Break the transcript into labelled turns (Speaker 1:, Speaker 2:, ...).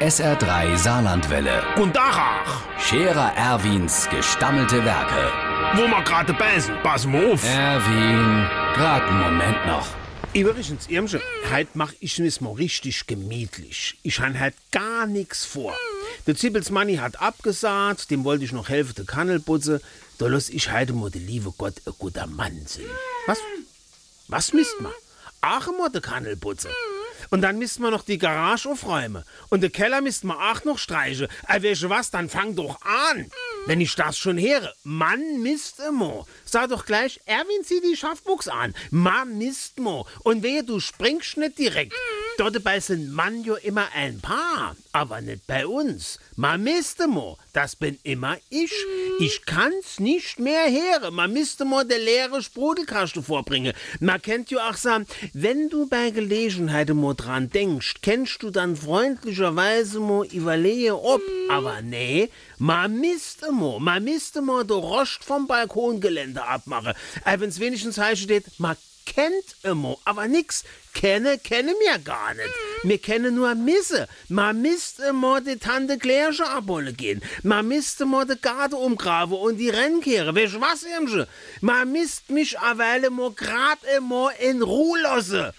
Speaker 1: SR3 Saarlandwelle.
Speaker 2: Und Dachach,
Speaker 1: Scherer Erwins gestammelte Werke.
Speaker 2: wo wir gerade beißen, pass mal auf.
Speaker 1: Erwin, grad einen Moment noch.
Speaker 2: Übrigens, Irmsche, heute mach ich mir's mal richtig gemütlich. Ich han halt gar nix vor. Der Zippelsmanni hat abgesagt, dem wollte ich noch helfen, der Kannel putze. Da lass ich heute mal der liebe Gott ein guter Mann sein. Was? Was misst man? Ach, mal der Kannel putze. Und dann misst man noch die Garage aufräumen. Und der Keller misst man auch noch streichen. Äh, weißt du was, dann fang doch an. Wenn ich das schon höre. Mann misst immer. Sag doch gleich, Erwin, zieh die Schaffbuchs an. Mann misst mo. Und wehe, du springst nicht direkt. Dort dabei sind Mann ja immer ein Paar. Aber nicht bei uns. Man misst mo. Das bin immer ich. Ich kann's nicht mehr hören. Man müsste mal der leere Sprudelkasten vorbringen. Man kennt ja auch sagen, wenn du bei Gelegenheit mo dran denkst, kennst du dann freundlicherweise mo überlege ob. Aber nee, man müsste mo, man müsste mo der Rost vom Balkongeländer abmachen. Äh, wenn's wenigstens heißt steht, man kennt immer, aber nix. Kenne, kenne mir gar nicht. Wir kennen nur Misse. Man misst immer die Tante Klärche abholen gehen. Man misst immer die Garten umgraben und die Rennkehre. Weißt du was, Irmsche? Man misst mich a Weile mo grad immer in Ruhe lassen.